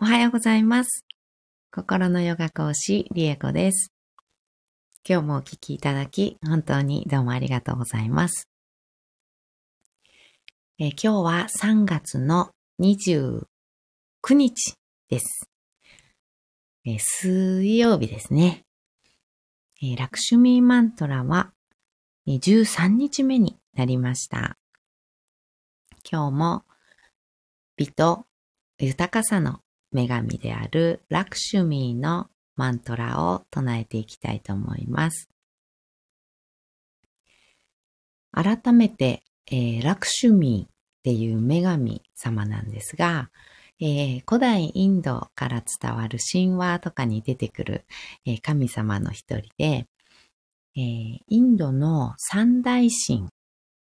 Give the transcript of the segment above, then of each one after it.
おはようございます。心のヨガ講師、リエコです。今日もお聞きいただき、本当にどうもありがとうございます。え今日は3月の29日です。え水曜日ですね。えラクシュミーマントラは13日目になりました。今日も美と豊かさの女神であるラクシュミーのマントラを唱えていきたいと思います。改めて、えーラクシュミーっていう女神様なんですが、えー古代インドから伝わる神話とかに出てくる、えー神様の一人で、えーインドの三大神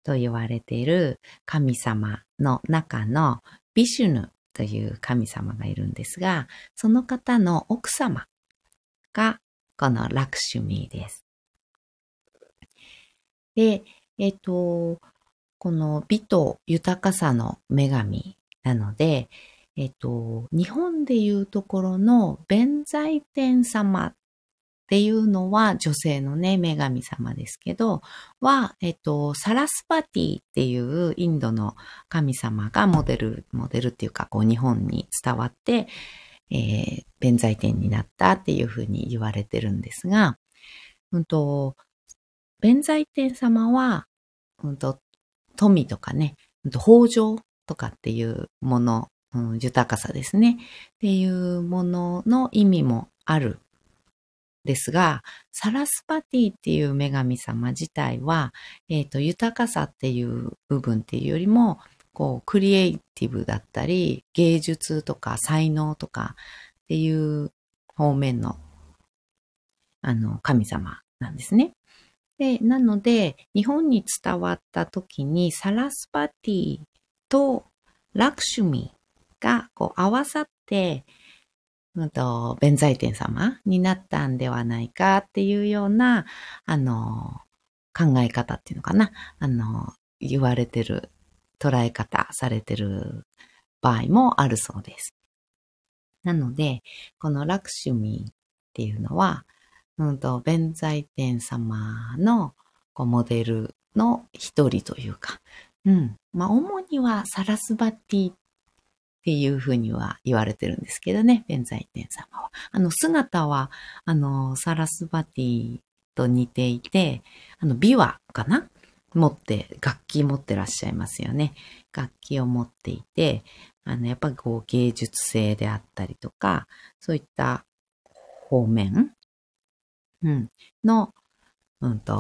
と言われている神様の中のビシュヌという神様がいるんですが、その方の奥様がこのラクシュミーです。で、えっ、と、この美と豊かさの女神なので、えっ、と、日本でいうところの弁財天様っていうのは女性のね、女神様ですけど、は、えっと、サラスパティっていうインドの神様がモデル、モデルっていうか、こう日本に伝わって、えー、弁財天になったっていうふうに言われてるんですが、うんと、弁財天様は、うんと、富とかね、うんと豊穣とかっていうもの、うん、豊かさですね。っていうものの意味もあるですが、サラスパティっていう女神様自体は、えっ、と、豊かさっていう部分っていうよりも、こう、クリエイティブだったり、芸術とか才能とかっていう方面の、あの、神様なんですね。で、なので、日本に伝わった時に、サラスパティとラクシュミがこう合わさって、うんと、弁財天様になったんではないかっていうような、あの、考え方っていうのかな。あの、言われてる、捉え方されてる場合もあるそうです。なので、このラクシュミーっていうのは、うんと、弁財天様のこうモデルの一人というか、うん。まあ、主にはサラスバティっっていうふうには言われてるんですけどね、弁財天様は。あの、姿は、あの、サラスバティと似ていて、あの、琵琶かな？持って、楽器持ってらっしゃいますよね。楽器を持っていて、あの、やっぱりこう芸術性であったりとか、そういった方面、うん、の、うんと、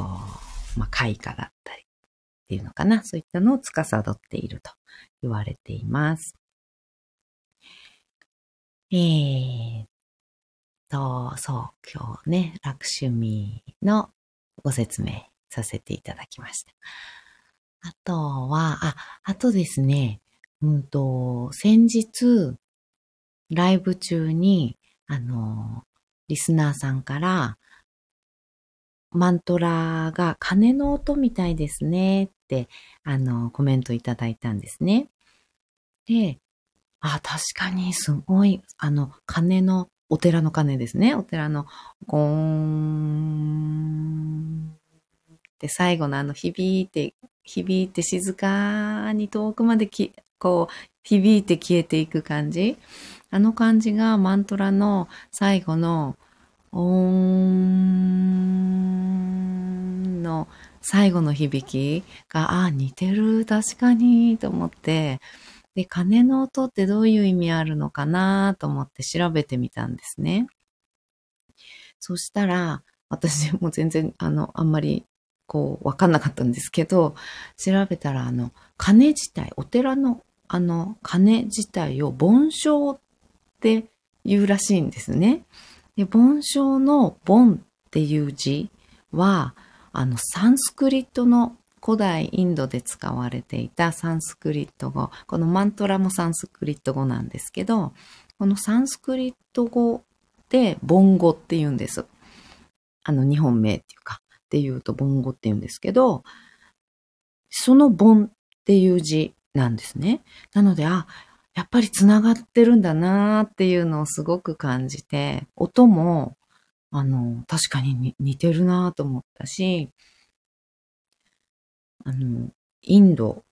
まあ、絵画だったりっていうのかな？そういったのを司っていると言われています。えーと、そう、今日ね、ラクシュミーのご説明させていただきました。あとは、あ、あとですね、うんと、先日、ライブ中に、あの、リスナーさんから、マントラが鐘の音みたいですねって、あの、コメントいただいたんですね。で、あ、確かにすごい、あの、鐘の、お寺の鐘ですね。お寺の、ゴーンって最後のあの、響いて、響いて静かに遠くまでき、こう、響いて消えていく感じ。あの感じがマントラの最後の、オーンの最後の響きが、あ、似てる、確かに、と思って、で、鐘の音ってどういう意味あるのかなと思って調べてみたんですね。そしたら、私も全然、あの、あんまり、こう、わかんなかったんですけど、調べたら、あの、鐘自体、お寺の、あの、鐘自体を盆鐘って言うらしいんですね。で、盆鐘の盆っていう字は、あの、サンスクリットの古代インドで使われていたサンスクリット語、このマントラもサンスクリット語なんですけど、このサンスクリット語で盆語って言うんです。あの、日本名っていうか、っていうと盆語って言うんですけど、その盆っていう字なんですね。なので、あ、やっぱり繋がってるんだなーっていうのをすごく感じて、音も、あの、確かに似てるなーと思ったし、あの、インド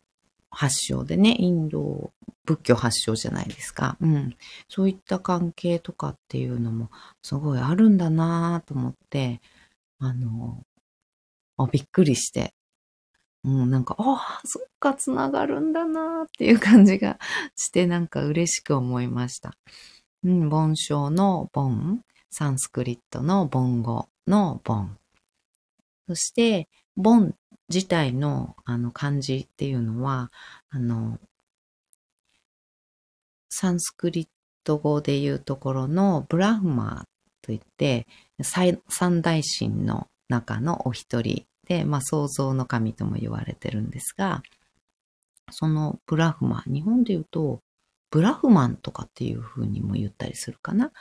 発祥でね、インド仏教発祥じゃないですか。うん。そういった関係とかっていうのもすごいあるんだなと思って、あの、あびっくりして、う、なんか、ああ、そっか、つながるんだなっていう感じがして、なんか嬉しく思いました。うん、盆章の盆、サンスクリットの盆語の盆。そして、盆自体のあの漢字っていうのは、あの、サンスクリット語でいうところのブラフマーといって、三大神の中のお一人で、まあ創造の神とも言われてるんですが、そのブラフマン、日本で言うと、ブラフマンとかっていう風にも言ったりするかな。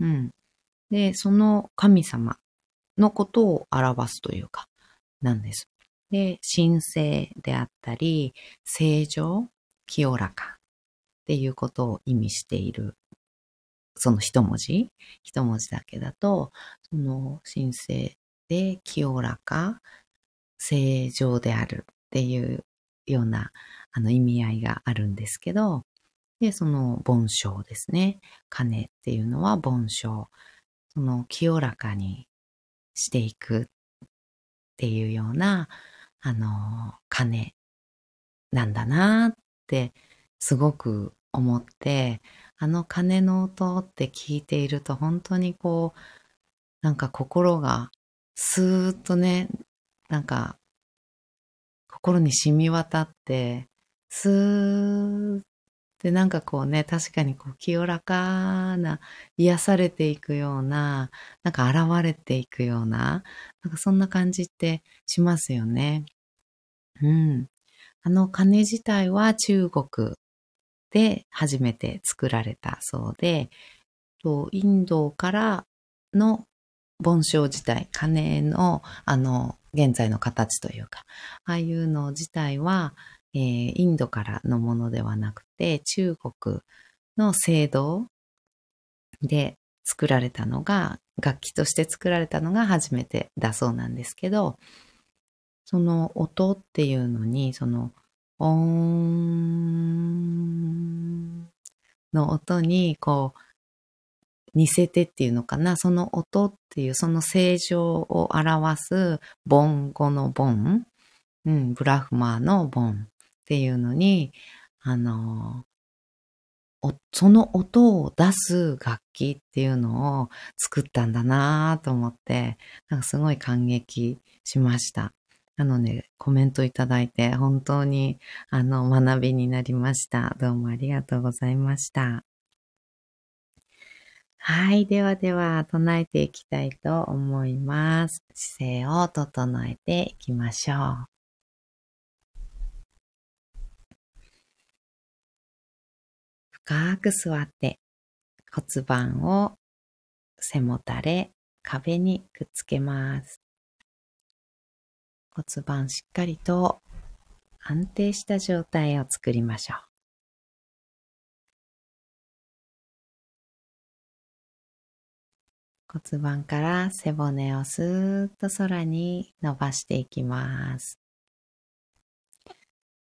うん。で、その神様のことを表すというか、なんです。で、神聖であったり、正常、清らかっていうことを意味している、その一文字一文字だけだと、その神聖で清らか、正常であるっていうようなあの意味合いがあるんですけど、で、その盆章ですね。鐘っていうのは盆章。その清らかにしていくっていうような、あの、鐘なんだなってすごく思って、あの鐘の音って聞いていると本当にこう、なんか心がスーッとね、なんか心に染み渡って、スーってなんかこうね、確かにこう清らかな、癒されていくような、なんか現れていくような、なんかそんな感じってしますよね。うん。あの鐘自体は中国で初めて作られたそうで、インドからの盆章自体、鐘のあの現在の形というか、ああいうの自体は、えー、インドからのものではなくて、中国の聖堂で作られたのが、楽器として作られたのが初めてだそうなんですけど、その音っていうのに、その、オーの音に、こう、似せてっていうのかな、その音っていう、その正常を表す、ボン語のボン、うん、ブラフマーのボン。っていうのに、あの、その音を出す楽器っていうのを作ったんだなぁと思って、なんかすごい感激しました。なので、コメントいただいて、本当に、あの、学びになりました。どうもありがとうございました。はい。ではでは、唱えていきたいと思います。姿勢を整えていきましょう。深く座って、骨盤を背もたれ、壁にくっつけます。骨盤しっかりと安定した状態を作りましょう。骨盤から背骨をスーッと空に伸ばしていきます。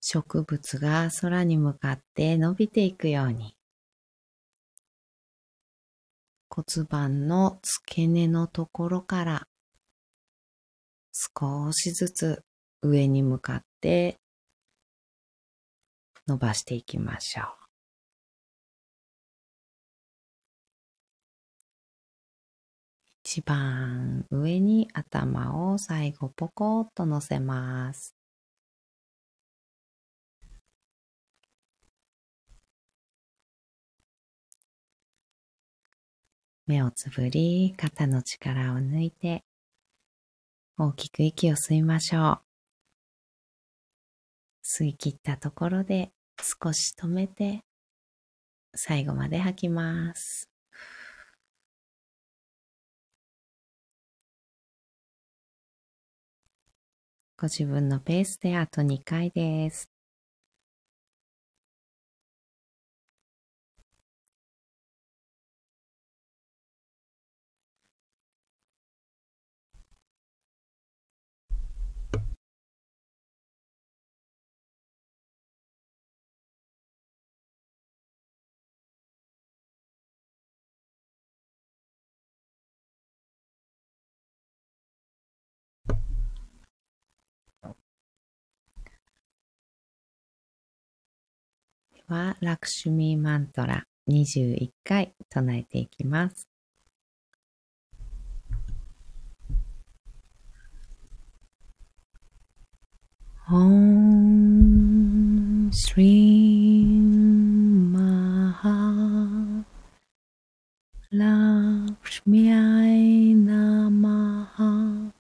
植物が空に向かって伸びていくように骨盤の付け根のところから少しずつ上に向かって伸ばしていきましょう。一番上に頭を最後ポコッと乗せます。目をつぶり、肩の力を抜いて、大きく息を吸いましょう。吸い切ったところで少し止めて最後まで吐きます。ご自分のペースであと2回です。はラクシュミーマントラ21回唱えていきます。Om Shri Maha Lakshmiyai Namaha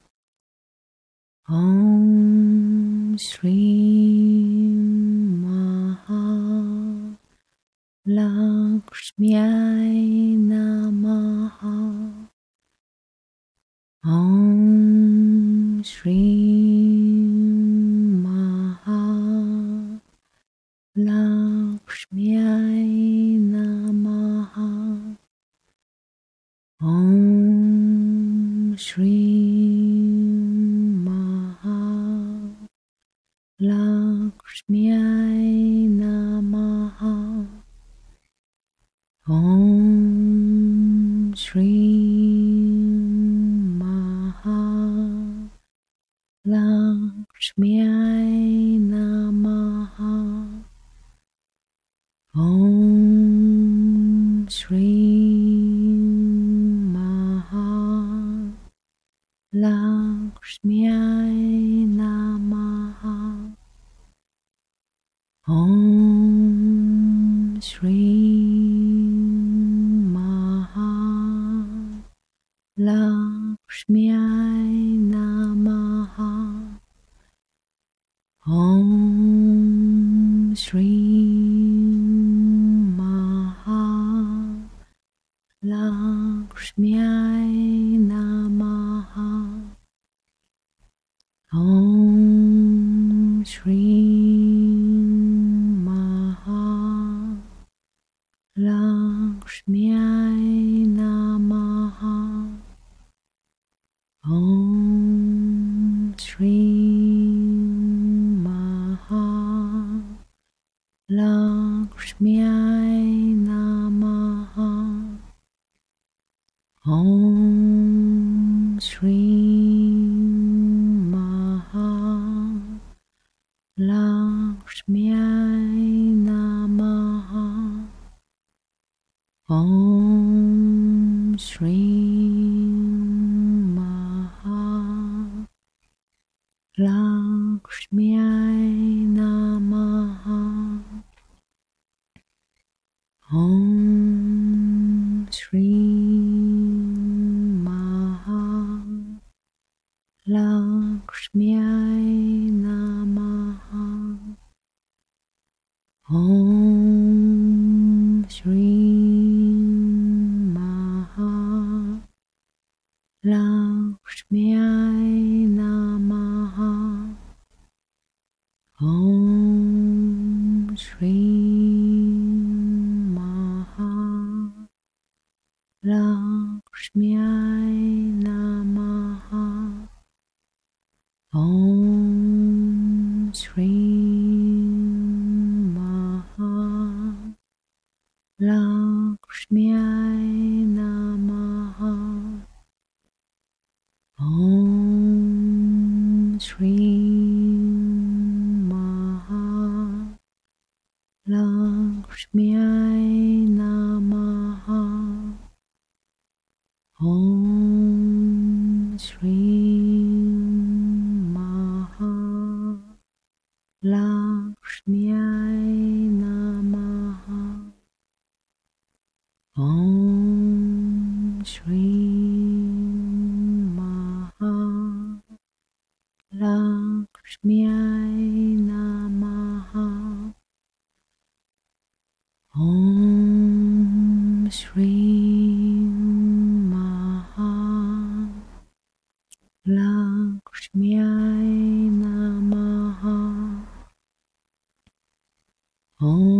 Om Shri लक्ष्म्याय नमः ॐ Shri Shri Om Shri Lakshmiyai Namaha. Om.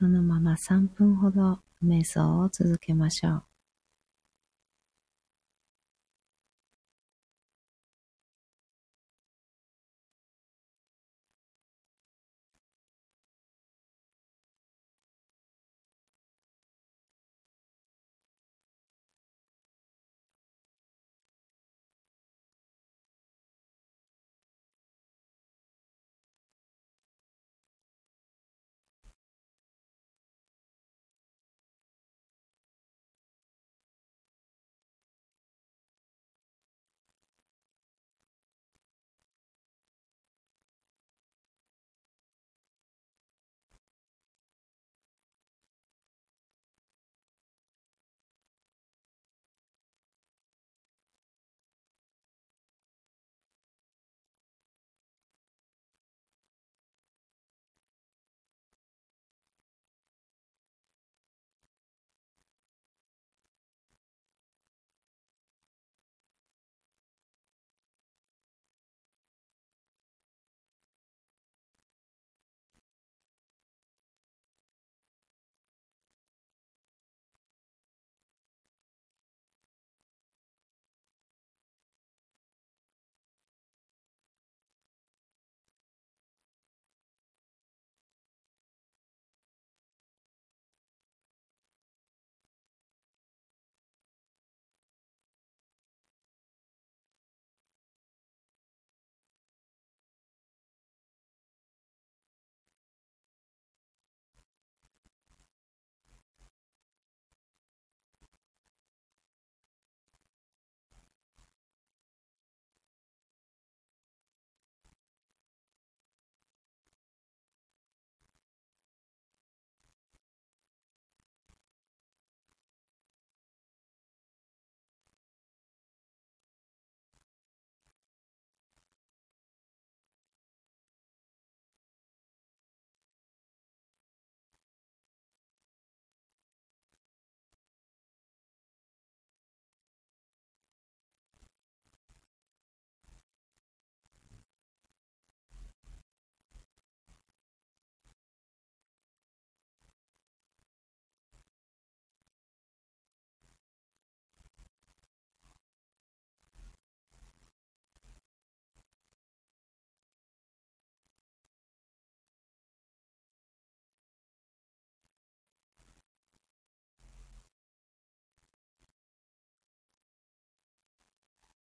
そのまま3分ほど瞑想を続けましょう。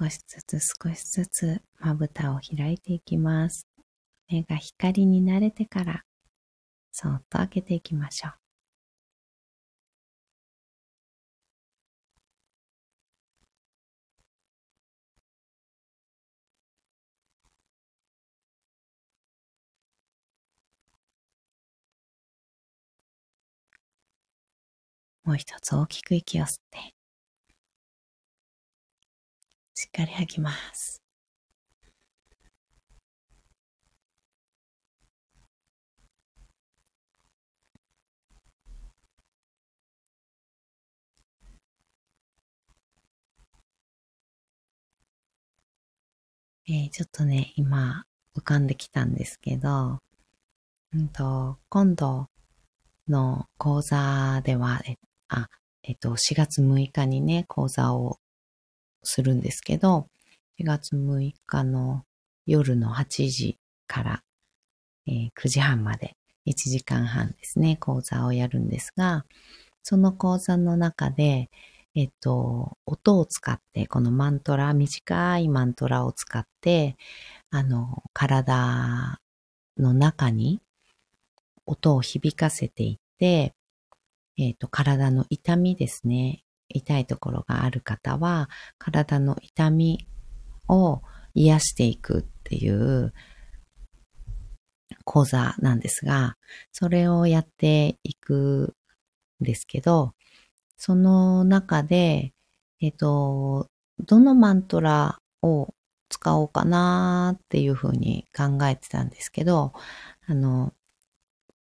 少しずつ少しずつまぶたを開いていきます。目が光に慣れてから、そっと開けていきましょう。もう一つ大きく息を吸って、しっかり吐きます。えー、ちょっとね、今浮かんできたんですけど、うんと、今度の講座では、えあ、えっと、4月6日にね、講座をするんですけど、4月6日の夜の8時から、えー、9時半まで1時間半ですね、講座をやるんですが、その講座の中で、えっと、音を使って、このマントラ、短いマントラを使って、あの、体の中に音を響かせていって、えっと、体の痛みですね。痛いところがある方は、体の痛みを癒していくっていう講座なんですが、それをやっていくんですけど、その中で、えっ、と、どのマントラを使おうかなっていうふうに考えてたんですけど、あの、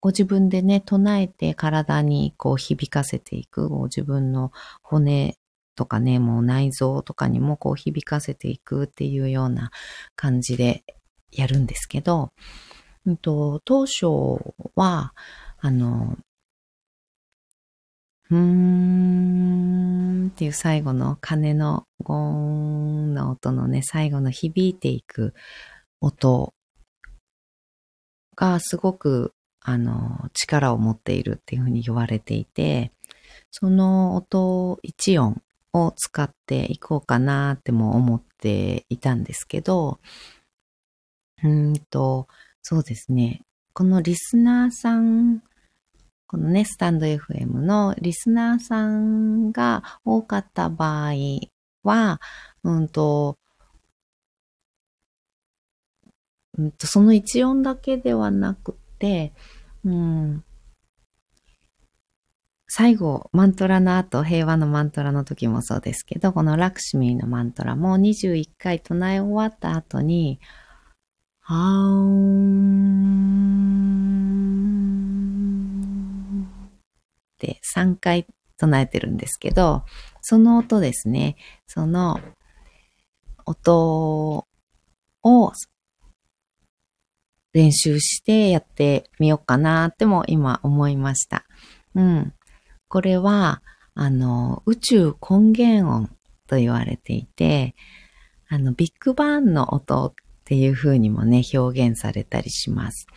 ご自分でね、唱えて体にこう響かせていく、ご自分の骨とかね、もう内臓とかにもこう響かせていくっていうような感じでやるんですけど、うんと、当初は、あの、うーんっていう最後の鐘のゴーンの音のね、最後の響いていく音がすごく、あの、力を持っているっていうふうに言われていて、その音一音を使っていこうかなっても思っていたんですけど、うんと、そうですね。このリスナーさんこのね、スタンド FM のリスナーさんが多かった場合は、うんと、うんとその一音だけではなくて、うん、最後、マントラの後、平和のマントラの時もそうですけど、このラクシミーのマントラも21回唱え終わった後に、はーんって3回唱えてるんですけど、その音ですね、その音を練習してやってみようかなっても今思いました。うん。これは、あの、宇宙根源音と言われていて、あの、ビッグバンの音っていう風にもね、表現されたりします。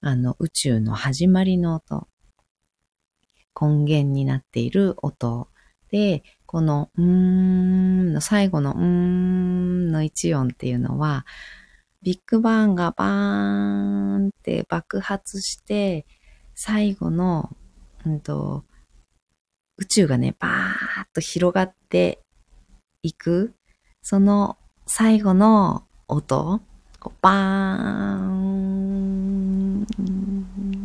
あの、宇宙の始まりの音、根源になっている音で、この、うーんの最後のうーんの一音っていうのは、ビッグバーンがバーンって爆発して、最後の、うんと、宇宙がね、バーッと広がっていく、その最後の音、バーン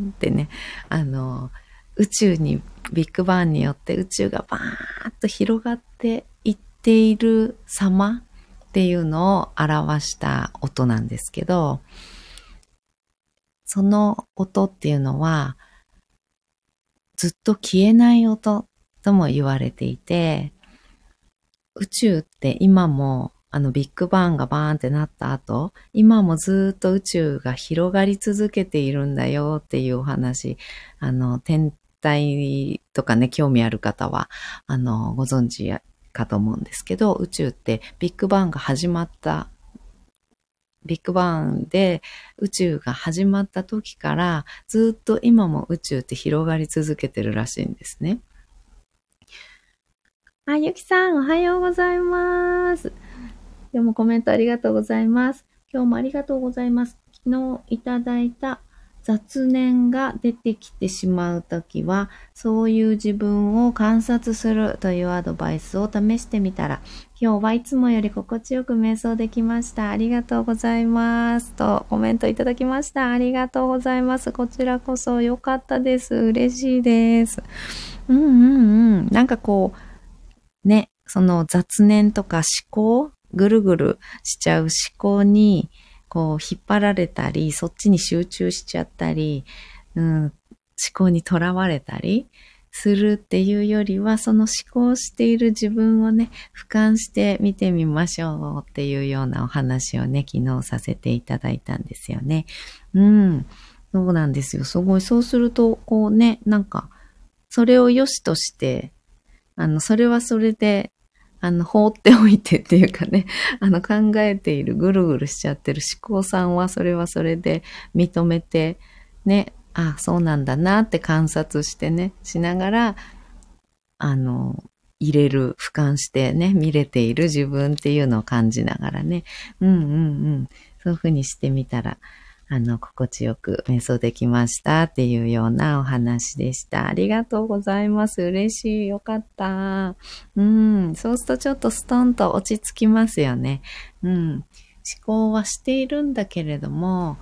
ってね、あの、宇宙に、ビッグバーンによって宇宙がバーッと広がっていっている様っていうのを表した音なんですけど、その音っていうのは、ずっと消えない音とも言われていて、宇宙って今もあのビッグバンがバーンってなった後、今もずっと宇宙が広がり続けているんだよっていうお話、あの、天体とかね、興味ある方は、あの、ご存知かと思うんですけど、宇宙ってビッグバンが始まった、ビッグバンで宇宙が始まった時からずっと今も宇宙って広がり続けてるらしいんですね。あ、ゆきさん、おはようございます。でもコメントありがとうございます。今日もありがとうございます。昨日いただいた雑念が出てきてしまうときは、そういう自分を観察するというアドバイスを試してみたら、今日はいつもより心地よく瞑想できました。ありがとうございます。とコメントいただきました。ありがとうございます。こちらこそ良かったです。嬉しいです。うんうんうん。なんかこう、ね、その雑念とか思考ぐるぐるしちゃう思考に、こう、引っ張られたり、そっちに集中しちゃったり、うん、思考にとらわれたりするっていうよりは、その思考している自分をね、俯瞰して見てみましょうっていうようなお話をね、昨日させていただいたんですよね。うん。そうなんですよ。すごい。そうすると、こうね、なんか、それを良しとして、あの、それはそれで、あの、放っておいてっていうかね、あの、考えている、ぐるぐるしちゃってる思考さんは、それはそれで認めて、ね、あ、そうなんだなって観察してね、しながら、あの、入れる、俯瞰してね、見れている自分っていうのを感じながらね、うんうんうん、そういうふうにしてみたら、あの、心地よく瞑想できましたっていうようなお話でした。ありがとうございます。嬉しい。よかった。うん。そうするとちょっとストンと落ち着きますよね。うん。思考はしているんだけれども、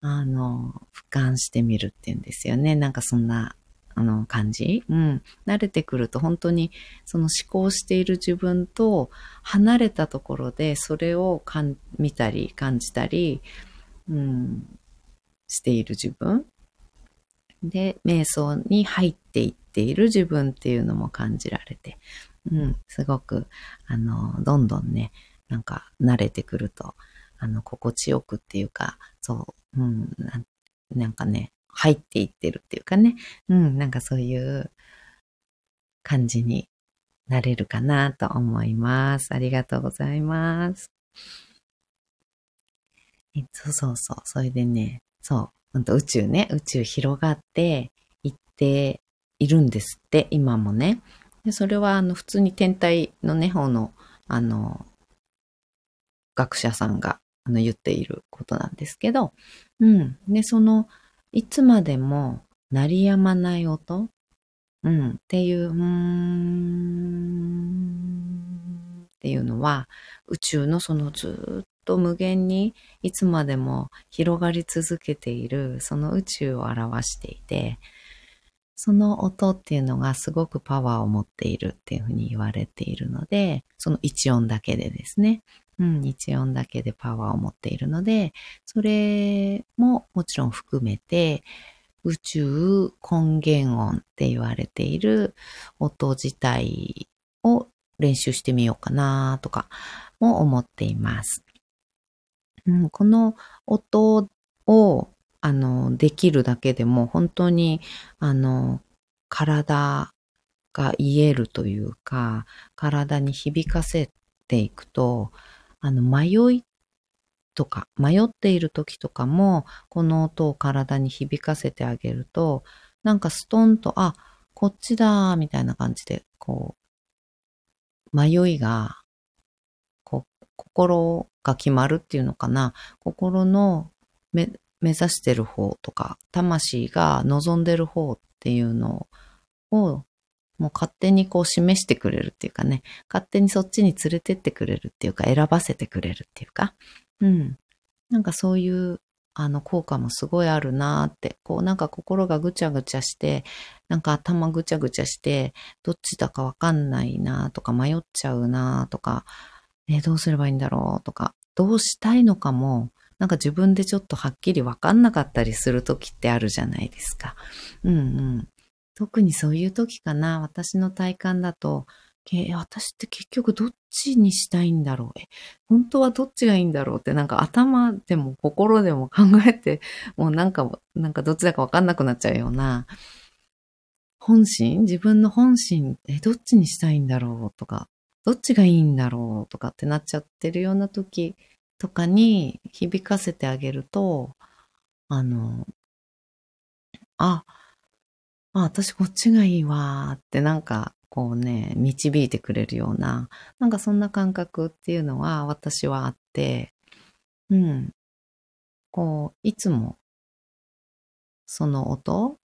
あの、俯瞰してみるっていうんですよね。なんかそんな、あの、感じうん。慣れてくると本当にその思考している自分と離れたところでそれをかん見たり感じたり、うん、している自分。で、瞑想に入っていっている自分っていうのも感じられて、うん、すごく、あの、どんどんね、なんか慣れてくると、あの、心地よくっていうか、そう、うん、なんかね、入っていってるっていうかね、うん、なんかそういう感じになれるかなと思います。ありがとうございます。そうそうそう。それでね、そう、本当宇宙ね、宇宙広がっていっているんですって、今もね。でそれは、あの、普通に天体のね、方の、あの、学者さんが、あの、言っていることなんですけど、うん。で、その、いつまでも鳴りやまない音、うん、っていう、うーん、っていうのは、宇宙のそのずっと無限にいつまでも広がり続けているその宇宙を表していて、その音っていうのがすごくパワーを持っているっていうふうに言われているので、その一音だけでですね。うん、一音だけでパワーを持っているので、それももちろん含めて、宇宙根源音って言われている音自体を練習してみようかなとかも思っています。うん、この音を、あの、できるだけでも本当に、あの、体が癒えるというか、体に響かせていくと、あの、迷いとか、迷っている時とかも、この音を体に響かせてあげると、なんかストンと、あ、こっちだ、みたいな感じで、こう、迷いがこう心が決まるっていうのかな。心の目指してる方とか、魂が望んでる方っていうのを、もう勝手にこう示してくれるっていうかね、勝手にそっちに連れてってくれるっていうか、選ばせてくれるっていうか、うん。なんかそういうあの効果もすごいあるなって、こうなんか心がぐちゃぐちゃして、なんか頭ぐちゃぐちゃして、どっちだかわかんないなとか迷っちゃうなとか、ね、どうすればいいんだろうとか、どうしたいのかも、なんか自分でちょっとはっきりわかんなかったりする時ってあるじゃないですか。うんうん。特にそういう時かな、私の体感だと、え私って結局どっちにしたいんだろう？え、本当はどっちがいいんだろうってなんか頭でも心でも考えて、もうなんか、なんかどっちだかわかんなくなっちゃうような、本心？自分の本心、え、どっちにしたいんだろうとか、どっちがいいんだろうとかってなっちゃってるような時とかに響かせてあげると、あの、あ、あ、私こっちがいいわってなんかこうね、導いてくれるような、なんかそんな感覚っていうのは私はあって、うん。こう、いつもその音、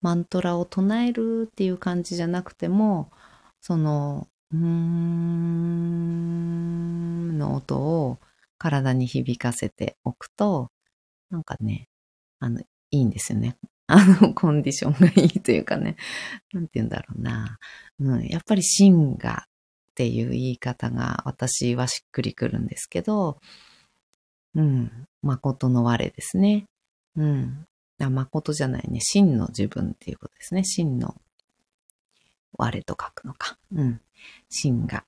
マントラを唱えるっていう感じじゃなくても、そのうーんの音を体に響かせておくと、なんかね、あの、いいんですよね。あの、コンディションがいいというかね、なんて言うんだろうな。うん、やっぱり真がっていう言い方が私はしっくりくるんですけど、うん、誠の我ですね。うん。誠じゃないね。真の自分っていうことですね。真の我と書くのか。うん。真が、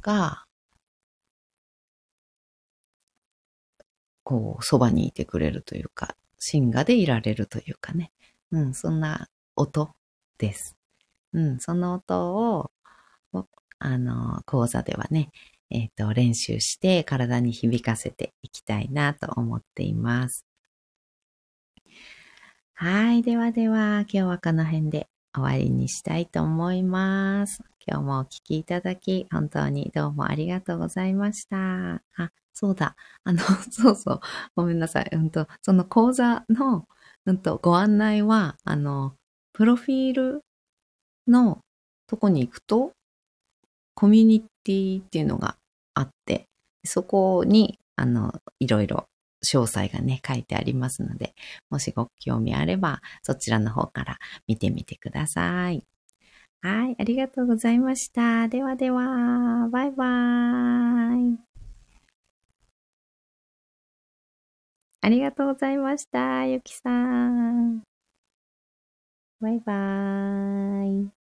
が、こう、そばにいてくれるというか、シンガでいられるというかね。うん、そんな音です。うん、その音を、あの、講座ではね、えっ、ー、と、練習して体に響かせていきたいなと思っています。はい。ではでは、今日はこの辺で終わりにしたいと思います。今日もお聴きいただき、本当にどうもありがとうございました。あ、そうだ。あの、そうそう。ごめんなさい。うんと、その講座の、うんと、ご案内は、あの、プロフィールのとこに行くと、コミュニティっていうのがあって、そこに、あの、いろいろ詳細がね、書いてありますので、もしご興味あれば、そちらの方から見てみてください。はい、ありがとうございました。ではでは、バイバーイ。ありがとうございました、ゆきさん。バイバーイ。